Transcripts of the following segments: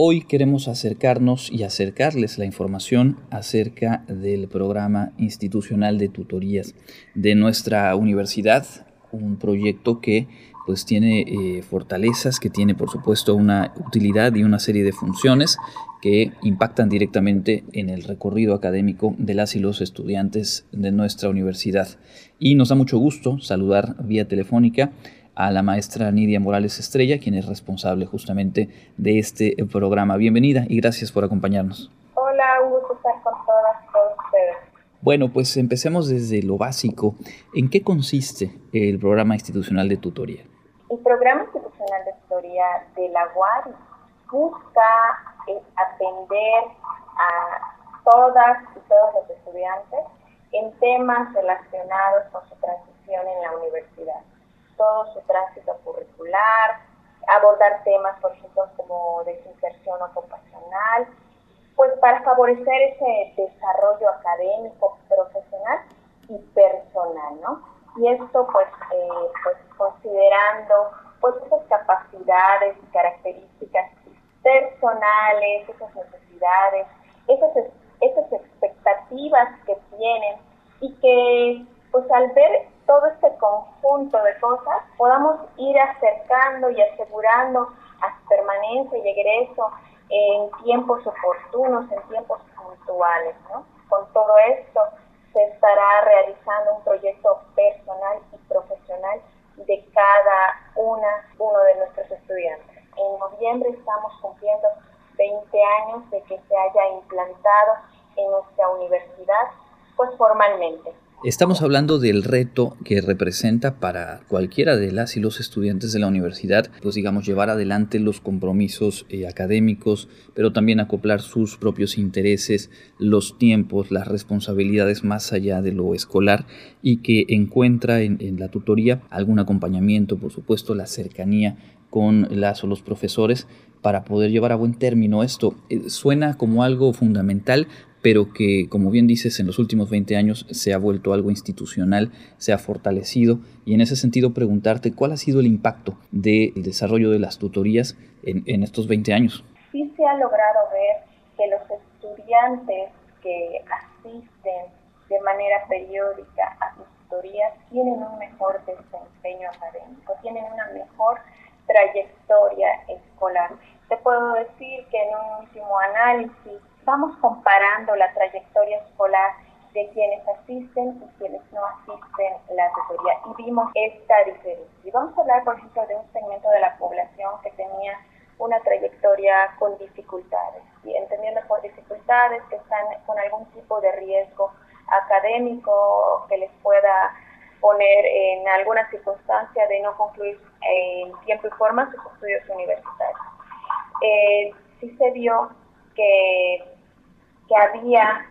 Hoy queremos acercarnos y acercarles la información acerca del programa institucional de tutorías de nuestra universidad, un proyecto que pues tiene eh, fortalezas, que tiene por supuesto una utilidad y una serie de funciones que impactan directamente en el recorrido académico de las y los estudiantes de nuestra universidad. Y nos da mucho gusto saludar vía telefónica a la maestra Nidia Morales Estrella, quien es responsable justamente de este programa. Bienvenida y gracias por acompañarnos. Hola, un gusto estar con todas y todos ustedes. Bueno, pues empecemos desde lo básico. ¿En qué consiste el programa institucional de tutoría? El programa institucional de tutoría de la UAR busca eh, atender a todas y todos los estudiantes en temas relacionados con su transición en la universidad todo su tránsito curricular, abordar temas, por ejemplo, como desinserción ocupacional, pues para favorecer ese desarrollo académico, profesional y personal, ¿no? Y esto, pues, eh, pues considerando pues esas capacidades y características personales, esas necesidades, esas, esas expectativas que tienen y que, pues, al ver todo este conjunto de cosas podamos ir acercando y asegurando a su permanencia y egreso en tiempos oportunos, en tiempos puntuales. ¿no? Con todo esto se estará realizando un proyecto personal y profesional de cada una, uno de nuestros estudiantes. En noviembre estamos cumpliendo 20 años de que se haya implantado en nuestra universidad, pues formalmente. Estamos hablando del reto que representa para cualquiera de las y los estudiantes de la universidad, pues digamos, llevar adelante los compromisos eh, académicos, pero también acoplar sus propios intereses, los tiempos, las responsabilidades más allá de lo escolar y que encuentra en, la tutoría algún acompañamiento, por supuesto, la cercanía con las o los profesores para poder llevar a buen término esto. Eh, suena como algo fundamental, pero que, como bien dices, en los últimos 20 años se ha vuelto algo institucional, se ha fortalecido, y en ese sentido preguntarte cuál ha sido el impacto del desarrollo de las tutorías en, estos 20 años. Sí se ha logrado ver que los estudiantes que asisten de manera periódica a sus tutorías tienen un mejor desempeño académico, tienen una mejor trayectoria escolar. Te puedo decir que en un último análisis vamos comparando la trayectoria escolar de quienes asisten y quienes no asisten la tutoría y vimos esta diferencia. Y vamos a hablar, por ejemplo, de un segmento de la población que tenía una trayectoria con dificultades, y entendiendo por dificultades que están con algún tipo de riesgo académico que les pueda poner en alguna circunstancia de no concluir en tiempo y forma sus estudios universitarios. Eh, sí se vio que que había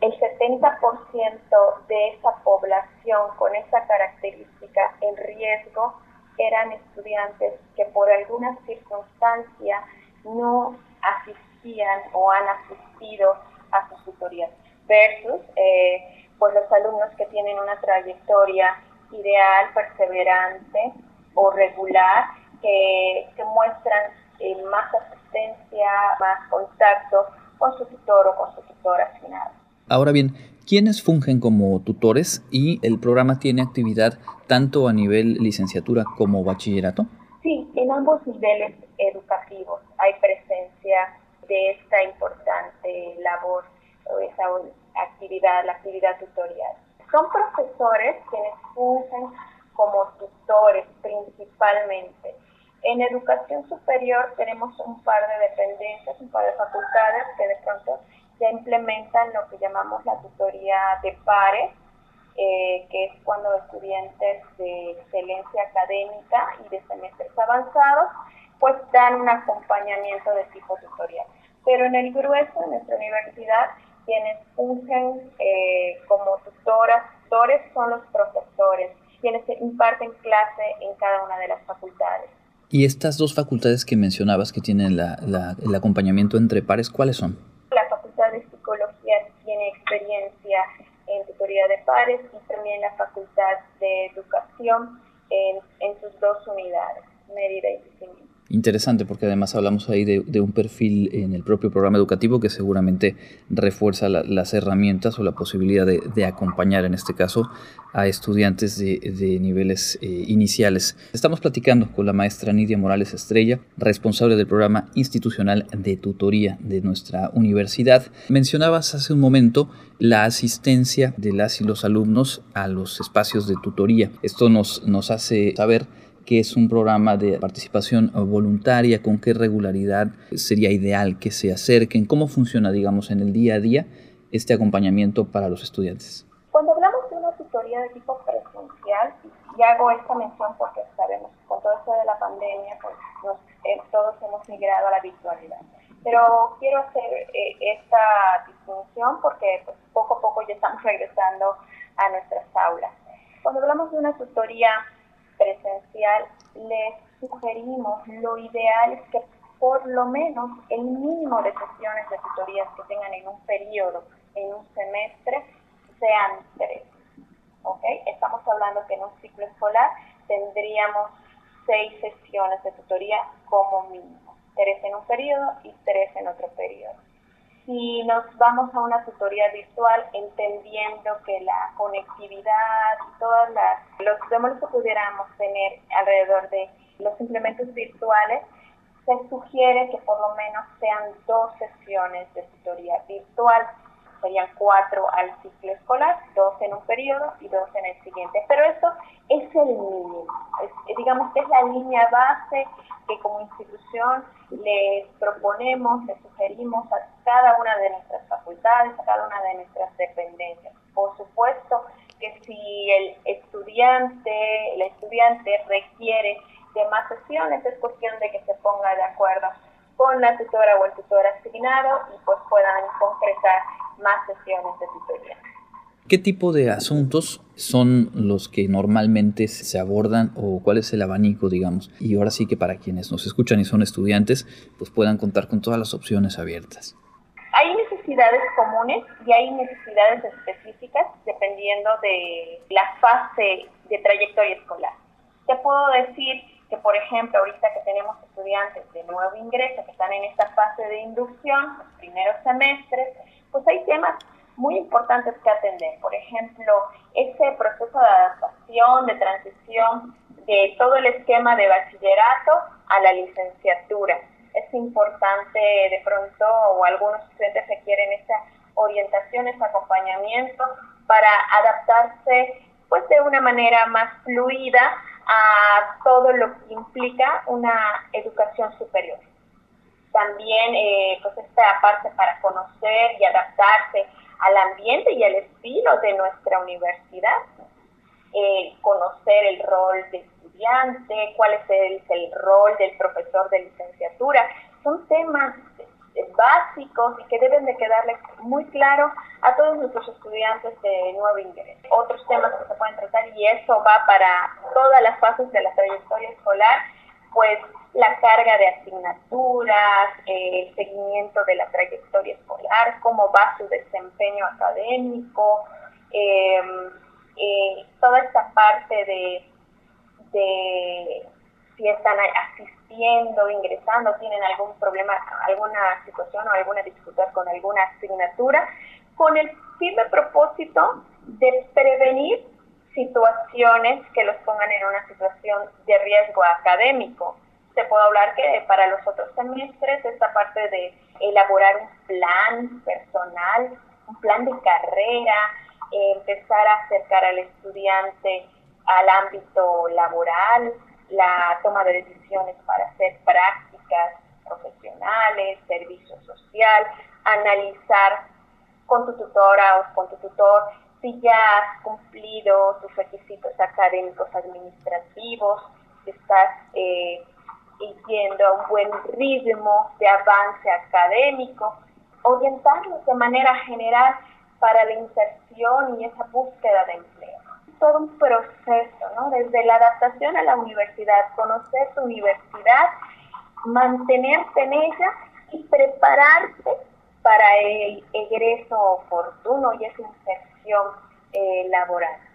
el 70% de esa población con esa característica en riesgo eran estudiantes que por alguna circunstancia no asistían o han asistido a sus tutorías versus eh, pues los alumnos que tienen una trayectoria ideal, perseverante o regular, que, que muestran eh, más asistencia, más contacto con su tutor o con su tutor asignado. Ahora bien, ¿quiénes fungen como tutores y el programa tiene actividad tanto a nivel licenciatura como bachillerato? Sí, en ambos niveles educativos hay presencia de esta importante labor o esa actividad, la actividad tutorial. Son profesores quienes fungen como tutores principalmente en educación superior tenemos un par de dependencias, un par de facultades que de pronto ya implementan lo que llamamos la tutoría de pares, eh, que es cuando estudiantes de excelencia académica y de semestres avanzados pues dan un acompañamiento de tipo tutorial. Pero en el grueso de nuestra universidad, quienes fungen eh, como tutoras, tutores son los profesores, quienes imparten clase en cada una de las facultades. Y estas dos facultades que mencionabas que tienen el acompañamiento entre pares, ¿cuáles son? La Facultad de Psicología tiene experiencia en tutoría de pares y también la Facultad de Educación en, sus dos unidades, Mérida y Sicilio. Interesante porque además hablamos ahí de, un perfil en el propio programa educativo que seguramente refuerza las herramientas o la posibilidad de, acompañar en este caso a estudiantes de, niveles eh, iniciales. Estamos platicando con la maestra Nidia Morales Estrella, responsable del programa institucional de tutoría de nuestra universidad. Mencionabas hace un momento la asistencia de las y los alumnos a los espacios de tutoría. Esto nos, nos hace saber que es un programa de participación voluntaria, con qué regularidad sería ideal que se acerquen, cómo funciona, digamos, en el día a día este acompañamiento para los estudiantes. Cuando hablamos de una tutoría de tipo presencial, y hago esta mención porque sabemos, con todo esto de la pandemia, pues eh, todos hemos migrado a la virtualidad. Pero quiero hacer eh, esta distinción porque pues, poco a poco ya estamos regresando a nuestras aulas. Cuando hablamos de una tutoría presencial, les sugerimos, lo ideal es que por lo menos el mínimo de sesiones de tutorías que tengan en un periodo, en un semestre, sean tres. ¿Ok? Estamos hablando que en un ciclo escolar tendríamos seis sesiones de tutoría como mínimo. Tres en un periodo y tres en otro periodo si nos vamos a una tutoría virtual entendiendo que la conectividad y todos los demonios que pudiéramos tener alrededor de los implementos virtuales, se sugiere que por lo menos sean dos sesiones de tutoría virtual. Serían cuatro al ciclo escolar, dos en un periodo y dos en el siguiente. Pero esto es el mínimo. digamos que es la línea base que como institución les proponemos, les sugerimos a cada una de nuestras facultades, a cada una de nuestras dependencias. Por supuesto que si el estudiante, el estudiante requiere de más sesiones, es cuestión de que se ponga de acuerdo con la tutora o el tutor asignado y pues puedan concretar más sesiones de tutoría. ¿Qué tipo de asuntos son los que normalmente se abordan o cuál es el abanico, digamos? Y ahora sí que para quienes nos escuchan y son estudiantes, pues puedan contar con todas las opciones abiertas. Hay necesidades comunes y hay necesidades específicas dependiendo de la fase de trayectoria escolar. Te puedo decir que, por ejemplo, ahorita que tenemos estudiantes de nuevo ingreso que están en esta fase de inducción, los primeros semestres, pues hay temas muy importantes que atender. Por ejemplo, ese proceso de adaptación, de transición de todo el esquema de bachillerato a la licenciatura. Es importante de pronto, o algunos estudiantes requieren esa orientación, ese acompañamiento para adaptarse pues de una manera más fluida a todo lo que implica una educación superior. También eh, pues esta parte para conocer y adaptarse al ambiente y al estilo de nuestra universidad, eh, conocer el rol de estudiante, cuál es el, el, rol del profesor de licenciatura. Son temas básicos y que deben de quedarle muy claro a todos nuestros estudiantes de nuevo ingreso. Otros temas que se pueden tratar y eso va para todas las fases de la trayectoria escolar, pues la carga de asignaturas, el seguimiento de la trayectoria escolar, cómo va su desempeño académico, em, eh, toda esta parte de, de si están asistiendo, ingresando, tienen algún problema, alguna situación o alguna dificultad con alguna asignatura, con el firme propósito de prevenir situaciones que los pongan en una situación de riesgo académico te puedo hablar que para los otros semestres esta parte de elaborar un plan personal, un plan de carrera, empezar a acercar al estudiante al ámbito laboral, la toma de decisiones para hacer prácticas profesionales, servicio social, analizar con tu tutora o con tu tutor si ya has cumplido tus requisitos académicos administrativos, si estás eh, a un buen ritmo de avance académico, orientarlos de manera general para la inserción y esa búsqueda de empleo. Todo un proceso, ¿no? Desde la adaptación a la universidad, conocer tu universidad, mantenerte en ella y prepararte para el egreso oportuno y esa inserción eh, laboral.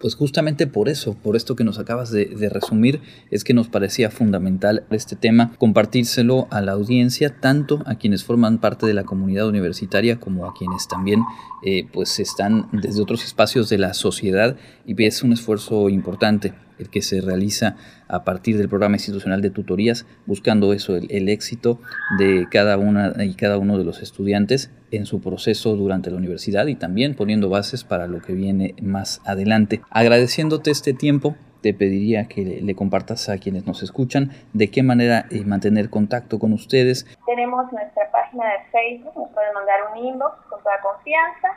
Pues justamente por eso, por esto que nos acabas de, resumir, es que nos parecía fundamental este tema, compartírselo a la audiencia, tanto a quienes forman parte de la comunidad universitaria como a quienes también eh, pues están desde otros espacios de la sociedad y es un esfuerzo importante el que se realiza a partir del programa institucional de tutorías, buscando eso, el, éxito de cada una y cada uno de los estudiantes en su proceso durante la universidad y también poniendo bases para lo que viene más adelante. Agradeciéndote este tiempo, te pediría que le, compartas a quienes nos escuchan de qué manera eh, mantener contacto con ustedes. Tenemos nuestra página de Facebook, nos pueden mandar un inbox con toda confianza.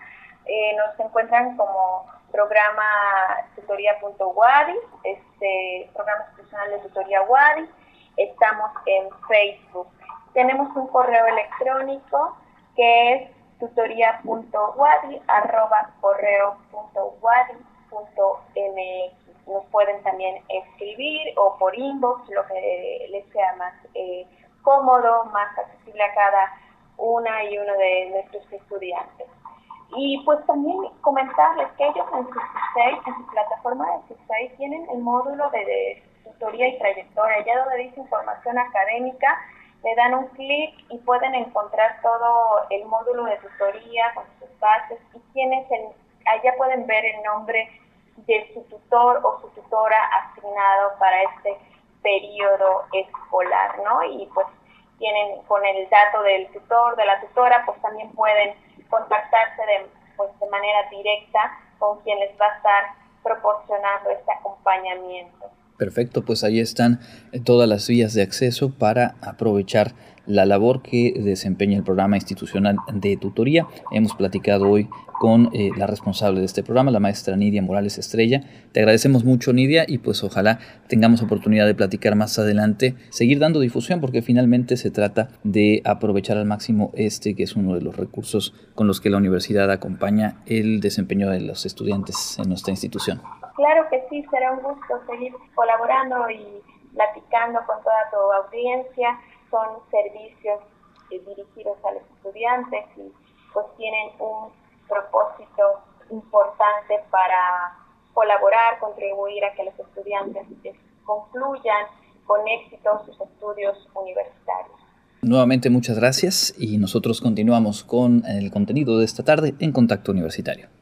Eh, nos encuentran como programa tutoría.wadi, este programa institucional de tutoría WADI. Estamos en Facebook. Tenemos un correo electrónico que es tutoría.wadi arroba correo.wadi.mx. Nos pueden también escribir o por inbox, lo que les sea más eh, cómodo, más accesible a cada una y uno de nuestros estudiantes. Y pues también comentarles que ellos en su en su plataforma de CISEI, tienen el módulo de, tutoría y trayectoria, allá donde dice información académica, le dan un clic y pueden encontrar todo el módulo de tutoría con sus bases y tienes allá pueden ver el nombre de su tutor o su tutora asignado para este periodo escolar, ¿no? Y pues tienen con el dato del tutor, de la tutora, pues también pueden contactarse de, pues, de manera directa con quien les va a estar proporcionando este acompañamiento. Perfecto, pues ahí están eh, todas las vías de acceso para aprovechar la labor que desempeña el programa institucional de tutoría. Hemos platicado hoy con eh, la responsable de este programa, la maestra Nidia Morales Estrella. Te agradecemos mucho, Nidia, y pues ojalá tengamos oportunidad de platicar más adelante, seguir dando difusión, porque finalmente se trata de aprovechar al máximo este, que es uno de los recursos con los que la universidad acompaña el desempeño de los estudiantes en nuestra institución. Claro que sí, será un gusto seguir colaborando y platicando con toda tu audiencia. Son servicios eh, dirigidos a los estudiantes y pues tienen un propósito importante para colaborar, contribuir a que los estudiantes concluyan con éxito sus estudios universitarios. Nuevamente muchas gracias y nosotros continuamos con el contenido de esta tarde en Contacto Universitario.